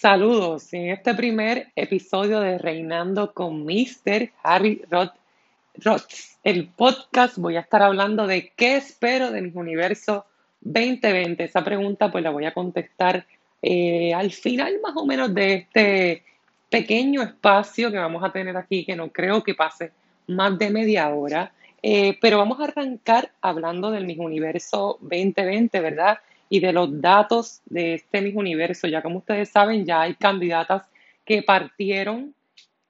Saludos. En este primer episodio de Reinando con Mr. Harry Roth, el podcast, voy a estar hablando de qué espero de mi universo 2020. Esa pregunta pues la voy a contestar eh, al final más o menos de este pequeño espacio que vamos a tener aquí, que no creo que pase más de media hora. Eh, pero vamos a arrancar hablando del mi universo 2020, ¿verdad? Y de los datos de este mismo universo. Ya como ustedes saben, ya hay candidatas que partieron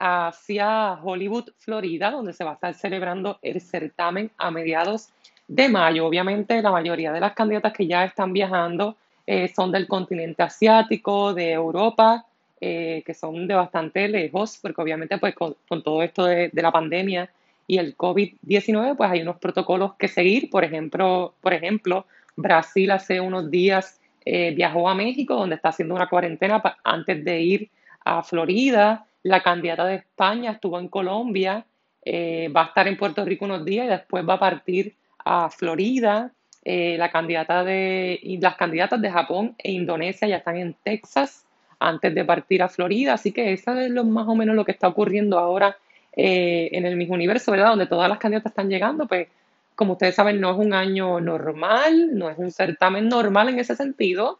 hacia Hollywood, Florida, donde se va a estar celebrando el certamen a mediados de mayo. Obviamente la mayoría de las candidatas que ya están viajando eh, son del continente asiático, de Europa, eh, que son de bastante lejos, porque obviamente pues con, todo esto de, de, la pandemia y el COVID-19 pues hay unos protocolos que seguir. Por ejemplo, por ejemplo Brasil hace unos días eh, viajó a México, donde está haciendo una cuarentena antes de ir a Florida. La candidata de España estuvo en Colombia, eh, va a estar en Puerto Rico unos días y después va a partir a Florida. Eh, la candidata de, y las candidatas de Japón e Indonesia ya están en Texas antes de partir a Florida. Así que eso es lo, más o menos lo que está ocurriendo ahora en el mismo universo, ¿verdad? Donde todas las candidatas están llegando, pues como ustedes saben, no es un año normal, no es un certamen normal en ese sentido,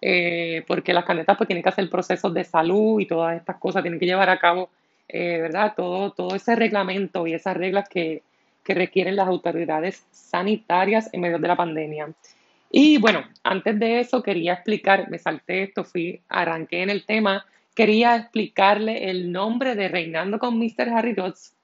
eh, porque las candidatas pues tienen que hacer procesos de salud y todas estas cosas, tienen que llevar a cabo, eh, ¿verdad? Todo, todo ese reglamento y esas reglas que, que requieren las autoridades sanitarias en medio de la pandemia. Y bueno, antes de eso quería explicar, me salté esto, fui, arranqué en el tema, quería explicarle el nombre de Reinando con Mr. Harry Dodds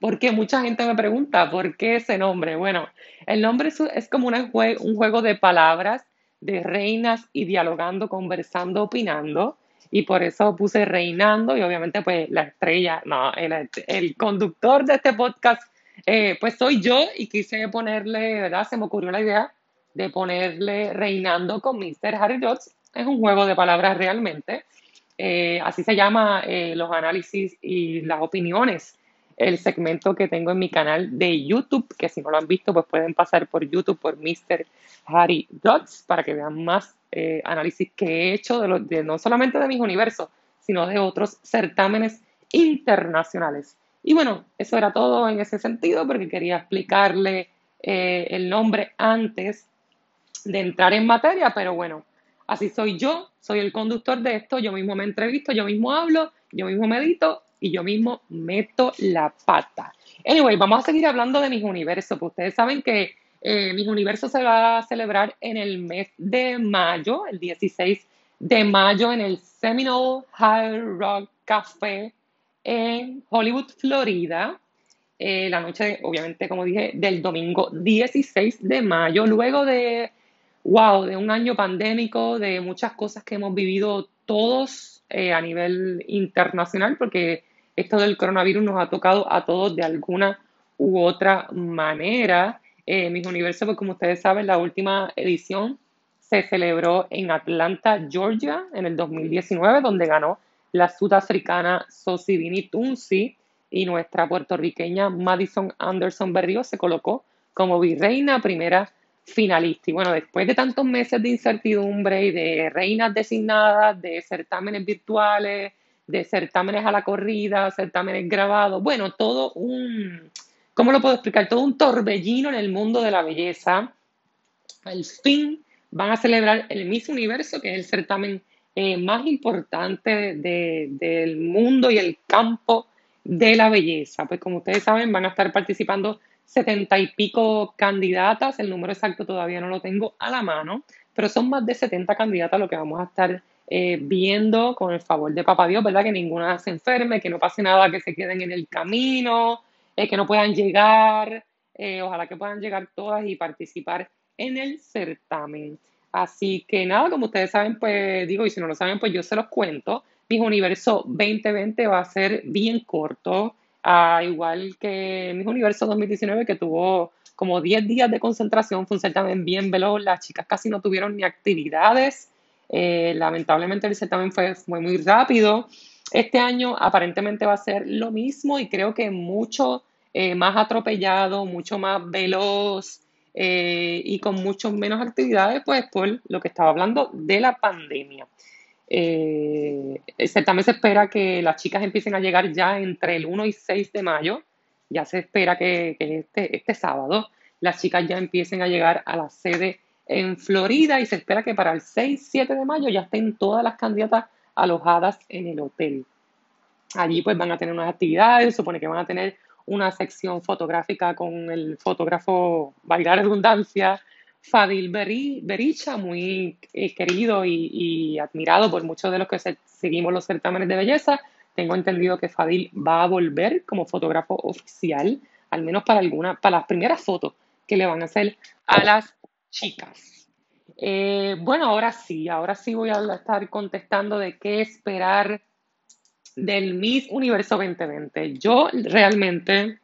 porque mucha gente me pregunta, ¿por qué ese nombre? Bueno, el nombre es, como un juego de palabras de reinas y dialogando, conversando, opinando. Y por eso puse reinando y obviamente pues la estrella, no, el, conductor de este podcast, eh, pues soy yo y quise ponerle, ¿verdad? Se me ocurrió la idea de ponerle reinando con Mr. Harry Dodds. Es un juego de palabras realmente. Eh, así se llama eh, los análisis y las opiniones el segmento que tengo en mi canal de YouTube, que si no lo han visto, pues pueden pasar por YouTube por Mr. Harry Dots para que vean más eh, análisis que he hecho de, de, no solamente de mis universos, sino de otros certámenes internacionales. Y bueno, eso era todo en ese sentido, porque quería explicarle eh, el nombre antes de entrar en materia, pero bueno, así soy yo, soy el conductor de esto, yo mismo me entrevisto, yo mismo hablo, yo mismo medito y yo mismo meto la pata. Anyway, vamos a seguir hablando de mis universos. Pues ustedes saben que eh, mis universos se va a celebrar en el mes de mayo, el 16 de mayo, en el Seminole High Rock Café en Hollywood, Florida. Eh, la noche, obviamente, como dije, del domingo 16 de mayo, luego de, wow, de un año pandémico, de muchas cosas que hemos vivido todos eh, a nivel internacional, porque esto del coronavirus nos ha tocado a todos de alguna u otra manera. Eh, Mis Universo, pues como ustedes saben, la última edición se celebró en Atlanta, Georgia, en el 2019, donde ganó la sudafricana Sosibini Tunsi y nuestra puertorriqueña Madison Anderson Berrío se colocó como virreina primera finalista. Y bueno, después de tantos meses de incertidumbre y de reinas designadas, de certámenes virtuales, de certámenes a la corrida, certámenes grabados, bueno, todo un, ¿cómo lo puedo explicar? Todo un torbellino en el mundo de la belleza. Al fin van a celebrar el Miss Universo, que es el certamen eh, más importante del mundo y el campo de la belleza. Pues como ustedes saben, van a estar participando setenta y pico candidatas, el número exacto todavía no lo tengo a la mano, pero son más de 70 candidatas lo que vamos a estar eh, viendo con el favor de Papá Dios, ¿verdad? Que ninguna se enferme, que no pase nada, que se queden en el camino, eh, que no puedan llegar, eh, ojalá que puedan llegar todas y participar en el certamen. Así que nada, como ustedes saben, pues digo, y si no lo saben, pues yo se los cuento. Mi universo 2020 va a ser bien corto, igual que mi universo 2019 que tuvo como 10 días de concentración, fue un certamen bien veloz, las chicas casi no tuvieron ni actividades, eh, lamentablemente el certamen fue, fue muy rápido. Este año aparentemente va a ser lo mismo y creo que mucho eh, más atropellado, mucho más veloz eh, y con mucho menos actividades, pues por lo que estaba hablando de la pandemia. Eh, el certamen se espera que las chicas empiecen a llegar ya entre el 1 y 6 de mayo. Ya se espera que, este, este sábado las chicas ya empiecen a llegar a la sede en Florida y se espera que para el 6-7 de mayo ya estén todas las candidatas alojadas en el hotel. Allí pues van a tener unas actividades, supone que van a tener una sección fotográfica con el fotógrafo, la redundancia, Fadil Bericha, muy eh, querido y, admirado por muchos de los que seguimos los certámenes de belleza. Tengo entendido que Fadil va a volver como fotógrafo oficial, al menos para alguna, para las primeras fotos que le van a hacer a las chicas. Eh, bueno, ahora sí, ahora sí voy a estar contestando de qué esperar del Miss Universo 2020. Yo realmente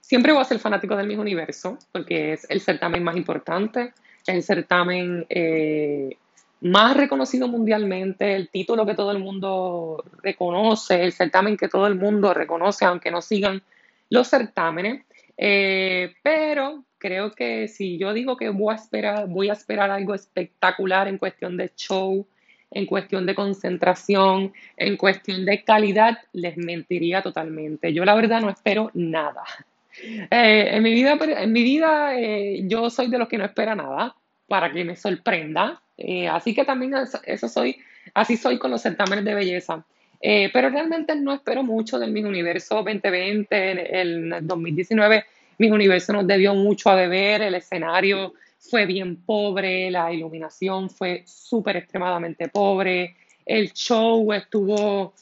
siempre voy a ser fanático del Miss Universo porque es el certamen más importante, el certamen eh, más reconocido mundialmente, el título que todo el mundo reconoce, el certamen que todo el mundo reconoce, aunque no sigan los certámenes. Eh, pero creo que si yo digo que voy a esperar, voy a esperar algo espectacular en cuestión de show, en cuestión de concentración, en cuestión de calidad, les mentiría totalmente. Yo la verdad no espero nada. Eh, en mi vida, en mi vida eh, yo soy de los que no espera nada para que me sorprenda. Eh, así que también eso soy, así soy con los certámenes de belleza. pero realmente no espero mucho del Miss Universo 2020, el, el 2019. Miss Universo nos debió mucho a deber, el escenario fue bien pobre, la iluminación fue súper extremadamente pobre, el show estuvo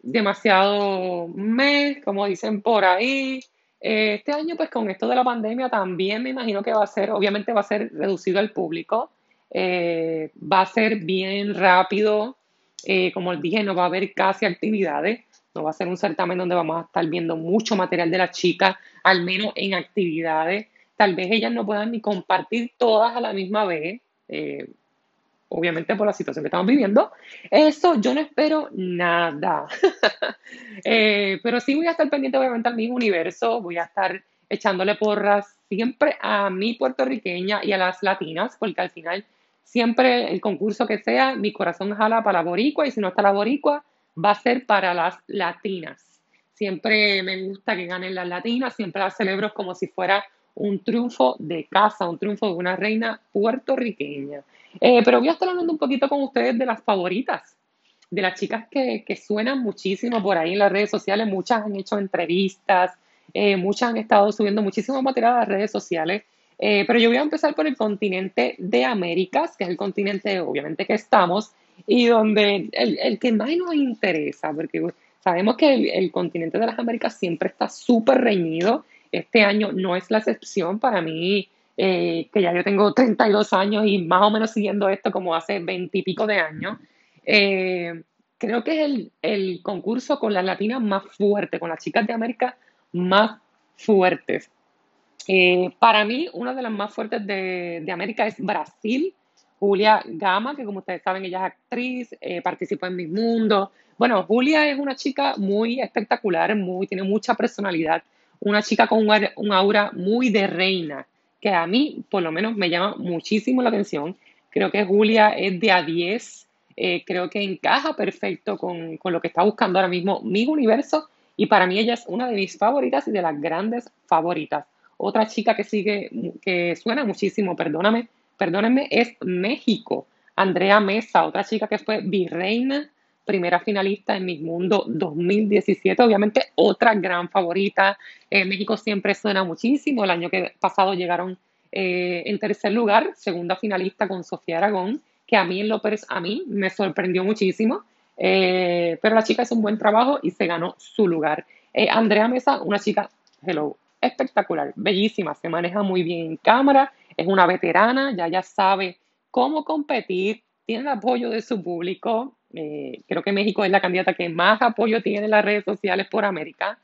demasiado mes, como dicen por ahí. Este año, pues con esto de la pandemia también me imagino que va a ser, obviamente va a ser reducido al público, eh, va a ser bien rápido, eh, como dije, no va a haber casi actividades, no va a ser un certamen donde vamos a estar viendo mucho material de las chicas, al menos en actividades tal vez ellas no puedan ni compartir todas a la misma vez, eh, obviamente por la situación que estamos viviendo. Eso yo no espero nada. Eh, pero sí voy a estar pendiente obviamente al mismo universo, voy a estar echándole porras siempre a mi puertorriqueña y a las latinas, porque al final siempre el concurso que sea, mi corazón jala para la boricua y si no está la boricua, va a ser para las latinas. Siempre me gusta que ganen las latinas, siempre las celebro como si fuera un triunfo de casa, un triunfo de una reina puertorriqueña. Eh, pero voy a estar hablando un poquito con ustedes de las favoritas, de las chicas que, suenan muchísimo por ahí en las redes sociales. Muchas han hecho entrevistas, eh, muchas han estado subiendo muchísimo material a las redes sociales. Eh, pero yo voy a empezar por el continente de Américas, que es el continente obviamente que estamos, y donde el, que más nos interesa, porque sabemos que el, el continente de las Américas siempre está súper reñido este año no es la excepción para mí, eh, que ya yo tengo 32 años y más o menos siguiendo esto como hace 20 y pico de años. Eh, creo que es el, concurso con las latinas más fuerte, con las chicas de América más fuertes. Eh, para mí, una de las más fuertes de, América es Brasil. Julia Gama, que como ustedes saben, ella es actriz, participó en Mi Mundo. Bueno, Julia es una chica muy espectacular, muy, tiene mucha personalidad una chica con un aura muy de reina, que a mí por lo menos me llama muchísimo la atención. Creo que Julia es de a 10, eh, creo que encaja perfecto con, lo que está buscando ahora mismo mi universo y para mí ella es una de mis favoritas y de las grandes favoritas. Otra chica que sigue, que suena muchísimo, perdóname, perdónenme, es México. Andrea Mesa, otra chica que fue virreina primera finalista en Miss Mundo 2017, obviamente otra gran favorita. Eh, México siempre suena muchísimo, el año que pasado llegaron eh, en tercer lugar, segunda finalista con Sofía Aragón, que a mí en López a mí me sorprendió muchísimo, eh, pero la chica hizo un buen trabajo y se ganó su lugar. Andrea Mesa, una chica, hello, espectacular, bellísima, se maneja muy bien en cámara, es una veterana, ya ya sabe cómo competir, tiene el apoyo de su público, eh, creo que México es la candidata que más apoyo tiene en las redes sociales por América.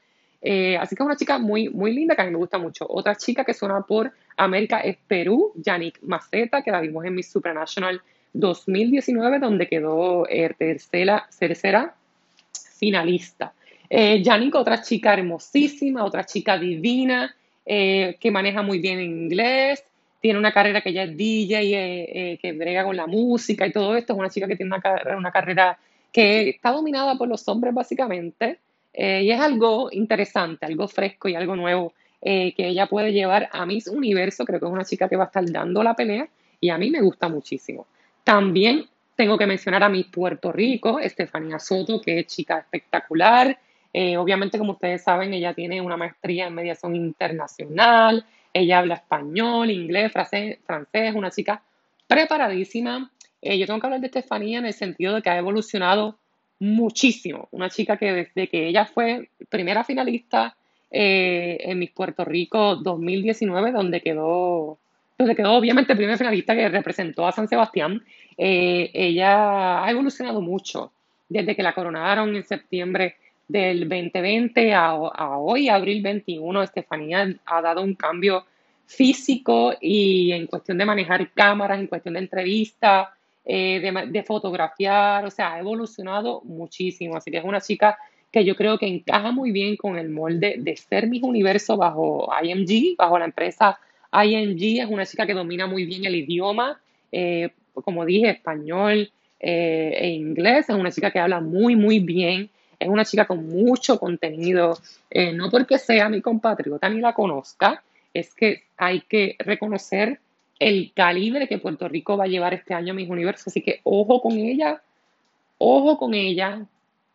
Eh, así que es una chica muy, muy linda que a mí me gusta mucho. Otra chica que suena por América es Perú, Yannick Maceta, que la vimos en Miss Supranational 2019, donde quedó eh, tercera, tercera finalista. Yannick, otra chica hermosísima, otra chica divina, que maneja muy bien inglés, tiene una carrera que ya es DJ, eh, que brega con la música y todo esto. Es una chica que tiene una, carrera que está dominada por los hombres básicamente. y es algo interesante, algo fresco y algo nuevo que ella puede llevar a Miss Universo. Creo que es una chica que va a estar dando la pelea y a mí me gusta muchísimo. También tengo que mencionar a mi Puerto Rico, Estefanía Soto, que es chica espectacular. Eh, obviamente, como ustedes saben, ella tiene una maestría en mediación internacional, ella habla español, inglés, francés, francés una chica preparadísima. Eh, yo tengo que hablar de Estefanía en el sentido de que ha evolucionado muchísimo. Una chica que desde que ella fue primera finalista eh, en Miss Puerto Rico 2019, donde quedó donde quedó obviamente primera finalista que representó a San Sebastián. Ella ha evolucionado mucho desde que la coronaron en septiembre del 2020 a, hoy, abril 21. Estefanía ha dado un cambio físico y en cuestión de manejar cámaras, en cuestión de entrevistas, eh, de, fotografiar, o sea, ha evolucionado muchísimo. Así que es una chica que yo creo que encaja muy bien con el molde de ser Miss Universo bajo IMG, bajo la empresa ING es una chica que domina muy bien el idioma, eh, como dije, español eh, e inglés. Es una chica que habla muy, muy bien. Es una chica con mucho contenido. Eh, no porque sea mi compatriota ni la conozca, es que hay que reconocer el calibre que Puerto Rico va a llevar este año a mis universos. Así que ojo con ella, ojo con ella,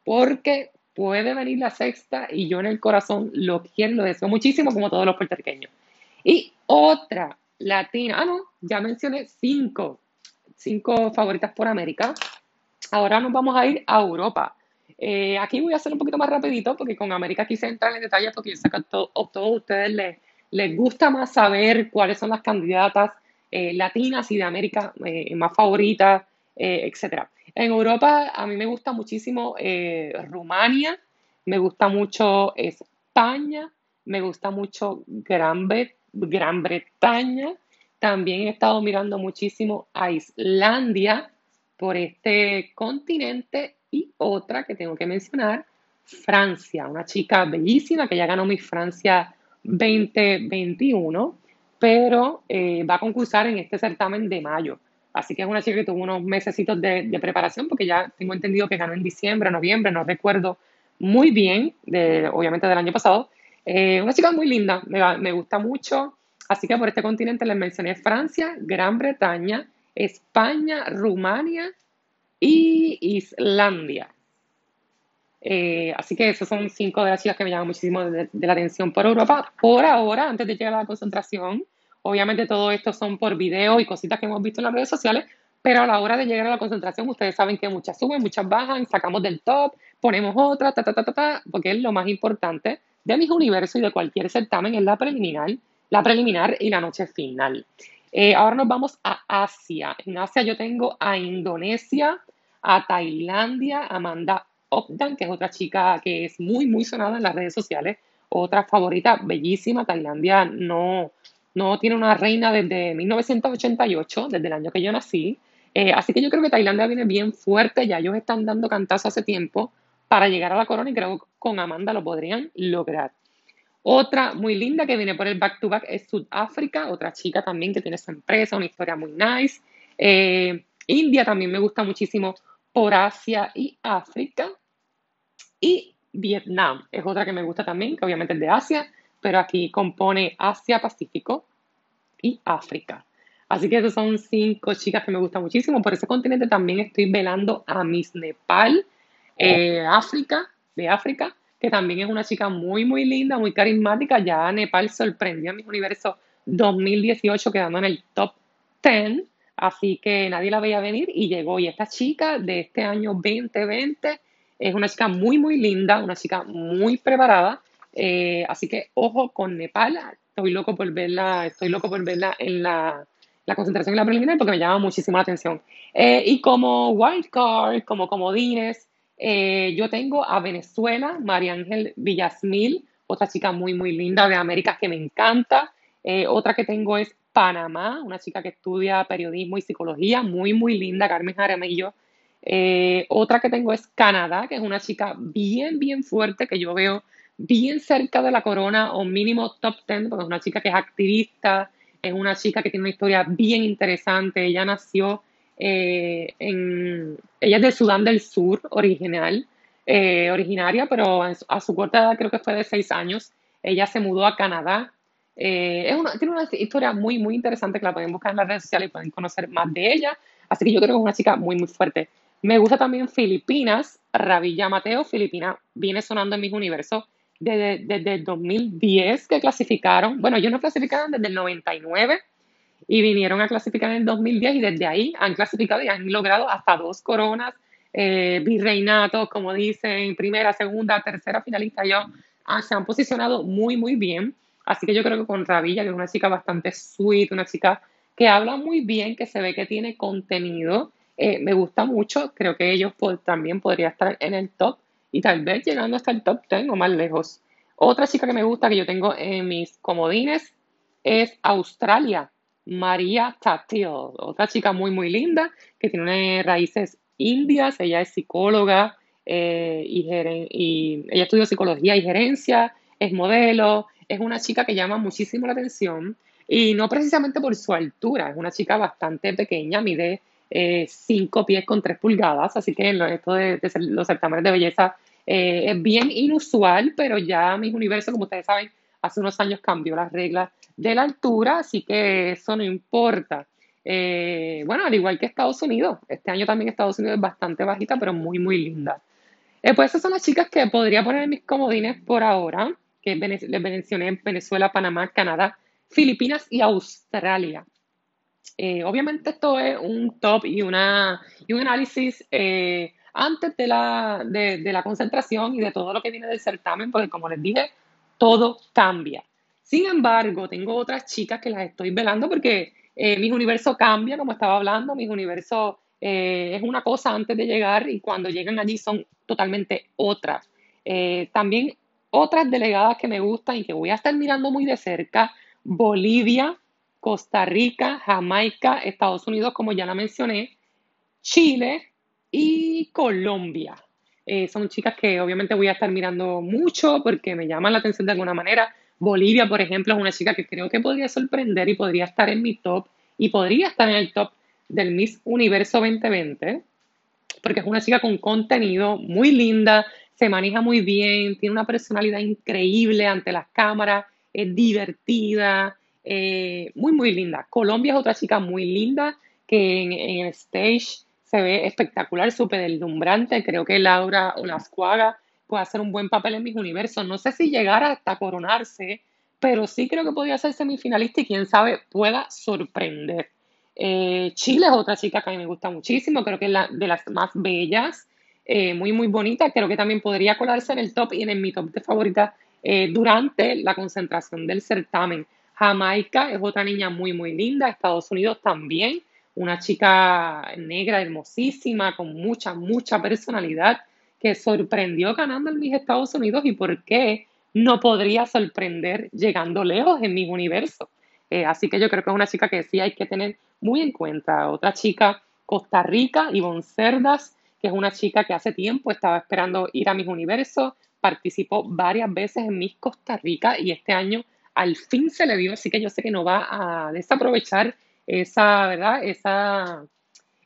porque puede venir la sexta y yo en el corazón lo quiero, lo deseo muchísimo como todos los puertorriqueños. Y otra latina, ah, no, ya mencioné cinco, cinco favoritas por América. Ahora nos vamos a ir a Europa. Eh, aquí voy a hacer un poquito más rapidito porque con América quise entrar en detalle porque yo sé que a, todos ustedes les, les, gusta más saber cuáles son las candidatas eh, latinas y de América eh, más favoritas, etc. En Europa a mí me gusta muchísimo Rumania, me gusta mucho España, me gusta mucho Gran, Gran Bretaña. También he estado mirando muchísimo a Islandia por este continente y otra que tengo que mencionar, Francia, una chica bellísima que ya ganó mi Francia 2021, pero eh, va a concursar en este certamen de mayo. Así que es una chica que tuvo unos meses de, preparación porque ya tengo entendido que ganó en diciembre, noviembre, no recuerdo muy bien, obviamente del año pasado, eh, una chica muy linda, me, gusta mucho. Así que por este continente les mencioné Francia, Gran Bretaña, España, Rumania y Islandia. Eh, así que esos son cinco de las chicas que me llaman muchísimo de, la atención por Europa. Por ahora, antes de llegar a la concentración, obviamente todo esto son por video y cositas que hemos visto en las redes sociales, pero a la hora de llegar a la concentración, ustedes saben que muchas suben, muchas bajan, sacamos del top, ponemos otra, ta, ta, ta, ta, ta, porque es lo más importante de mis universos y de cualquier certamen es la preliminar, la preliminar y la noche final. Eh, ahora nos vamos a Asia. En Asia yo tengo a Indonesia, a Tailandia, Amanda Opdan, que es otra chica que es muy, muy sonada en las redes sociales. Otra favorita, bellísima. Tailandia no, no tiene una reina desde 1988, desde el año que yo nací. Eh, así que yo creo que Tailandia viene bien fuerte. Ya ellos están dando cantazo hace tiempo para llegar a la corona y creo que con Amanda lo podrían lograr. Otra muy linda que viene por el back to back es Sudáfrica, otra chica también que tiene su empresa, una historia muy nice. Eh, India también me gusta muchísimo por Asia y África. Y Vietnam es otra que me gusta también, que obviamente es de Asia, pero aquí compone Asia, Pacífico y África. Así que esas son cinco chicas que me gustan muchísimo. Por ese continente también estoy velando a Miss Nepal eh, África, de África, que también es una chica muy, muy linda, muy carismática. Ya Nepal sorprendió en mi universo 2018 quedando en el top 10, así que nadie la veía venir y llegó. Y esta chica de este año 2020 es una chica muy, muy linda, una chica muy preparada. Eh, así que ojo con Nepal, estoy loco por verla, estoy loco por verla en la, la concentración en la preliminar porque me llama muchísimo la atención. Eh, y como wildcard, como comodines, eh, yo tengo a Venezuela, María Ángel Villasmil, otra chica muy, muy linda de América que me encanta. Eh, otra que tengo es Panamá, una chica que estudia periodismo y psicología, muy, muy linda, Carmen Jaramillo. Eh, otra que tengo es Canadá, que es una chica bien, bien fuerte, que yo veo bien cerca de la corona o mínimo top 10, porque es una chica que es activista, Es una chica que tiene una historia bien interesante. Ella nació eh, en. Ella es de Sudán del Sur, original, eh, originaria, pero a su corta edad, creo que fue de seis años, ella se mudó a Canadá. Eh, es tiene una historia muy, muy interesante que la pueden buscar en las redes sociales y pueden conocer más de ella. Así que yo creo que es una chica muy, muy fuerte. Me gusta también Filipinas, Ravilla Mateo. Filipinas viene sonando en mis universos desde, desde el 2010 que clasificaron. Bueno, ellos no clasificaron desde el 99 y vinieron a clasificar en el 2010 y desde ahí han clasificado y han logrado hasta dos coronas, eh, virreinatos, como dicen, primera, segunda, tercera finalista. Ah, se han posicionado muy, muy bien. Así que yo creo que con Ravilla, que es una chica bastante sweet, una chica que habla muy bien, que se ve que tiene contenido, eh, me gusta mucho. Creo que ellos también podrían estar en el top y tal vez llegando hasta el top 10 o más lejos. Otra chica que me gusta que yo tengo en mis comodines es Australia, María Tatil, otra chica muy, muy linda que tiene raíces indias. Ella es psicóloga eh, y, y ella estudió psicología y gerencia, es modelo, es una chica que llama muchísimo la atención y no precisamente por su altura, es una chica bastante pequeña, mide 5 eh, pies con 3 pulgadas, así que esto de, los certámenes de belleza eh, es bien inusual, pero ya mis universos, como ustedes saben, hace unos años cambió las reglas de la altura, así que eso no importa. Eh, bueno, al igual que Estados Unidos, este año también Estados Unidos es bastante bajita, pero muy, muy linda. pues esas son las chicas que podría poner en mis comodines por ahora, que les mencioné Venezuela, Panamá, Canadá, Filipinas y Australia. Eh, obviamente esto es un top y, una, y un análisis eh, antes de la, de, la concentración y de todo lo que viene del certamen, porque como les dije, todo cambia. Sin embargo, tengo otras chicas que las estoy velando porque eh, mi universo cambia, como estaba hablando, mi universo es una cosa antes de llegar y cuando llegan allí son totalmente otras. también otras delegadas que me gustan y que voy a estar mirando muy de cerca Bolivia, Costa Rica, Jamaica, Estados Unidos, como ya la mencioné, Chile y Colombia. Eh, son chicas que obviamente voy a estar mirando mucho porque me llaman la atención de alguna manera. Bolivia, por ejemplo, es una chica que creo que podría sorprender y podría estar en mi top y podría estar en el top del Miss Universo 2020 porque es una chica con contenido muy linda, se maneja muy bien, tiene una personalidad increíble ante las cámaras es divertida, eh, muy, muy linda. Colombia es otra chica muy linda que en, el stage se ve espectacular, súper deslumbrante. Creo que Laura Olascuaga puede hacer un buen papel en mis universos. No sé si llegara hasta coronarse, pero sí creo que podría ser semifinalista y quién sabe pueda sorprender. Eh, Chile es otra chica que a mí me gusta muchísimo, creo que es la, de las más bellas, eh, muy, muy bonita. Creo que también podría colarse en el top y en mi top de favoritas eh, durante la concentración del certamen. Jamaica es otra niña muy, muy linda, Estados Unidos también, una chica negra hermosísima, con mucha, mucha personalidad, que sorprendió ganando en mis Estados Unidos y por qué no podría sorprender llegando lejos en mi universo. Eh, así que yo creo que es una chica que sí hay que tener muy en cuenta. Otra chica, Costa Rica, Ivonne Cerdas, que es una chica que hace tiempo estaba esperando ir a mis universos, participó varias veces en Miss Costa Rica y este año al fin se le dio, así que yo sé que no va a desaprovechar esa, ¿verdad? Esa,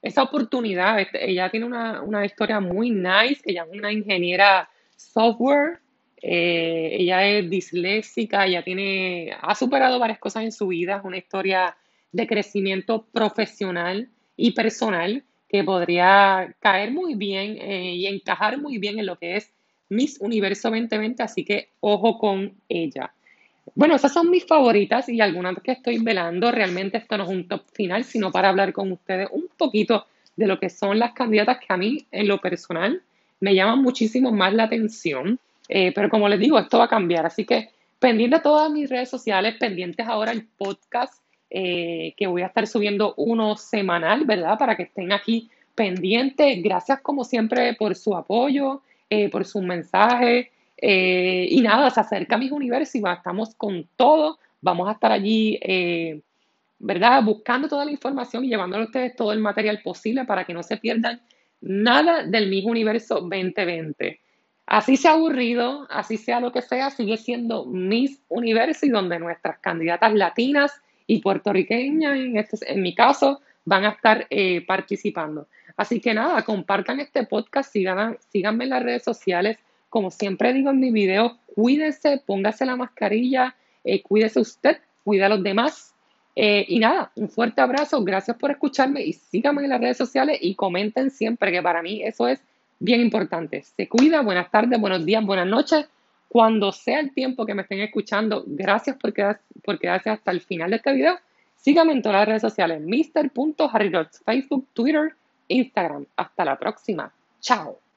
esa oportunidad. Este, ella tiene una, historia muy nice, ella es una ingeniera software, eh, ella es disléxica, ella tiene, ha superado varias cosas en su vida, es una historia de crecimiento profesional y personal que podría caer muy bien eh, y encajar muy bien en lo que es Miss Universo 2020, así que ojo con ella. Bueno, esas son mis favoritas y algunas que estoy velando. Realmente esto no es un top final, sino para hablar con ustedes un poquito de lo que son las candidatas que a mí, en lo personal, me llaman muchísimo más la atención. Eh, pero como les digo, esto va a cambiar. Así que pendiente a todas mis redes sociales, pendientes ahora el podcast, eh, que voy a estar subiendo uno semanal, ¿verdad? Para que estén aquí pendientes. Gracias como siempre por su apoyo. Eh, por sus mensajes. Eh, y nada, se acerca a mis universos estamos con todo. Vamos a estar allí, eh, ¿verdad? Buscando toda la información y llevándole a ustedes todo el material posible para que no se pierdan nada del Mis Universo 2020. Así sea aburrido, así sea lo que sea, sigue siendo Miss Universo y donde nuestras candidatas latinas y puertorriqueñas, en, este, en mi caso, van a estar eh, participando. Así que nada, compartan este podcast, síganme en las redes sociales. Como siempre digo en mi video, cuídese, póngase la mascarilla, eh, cuídese usted, cuida a los demás. Eh, y nada, un fuerte abrazo, gracias por escucharme y síganme en las redes sociales y comenten siempre, que para mí eso es bien importante. Se cuida, buenas tardes, buenos días, buenas noches. Cuando sea el tiempo que me estén escuchando, gracias por quedarse, hasta el final de este video. Síganme en todas las redes sociales, Mr. Facebook, Twitter, Instagram. Hasta la próxima. Chao.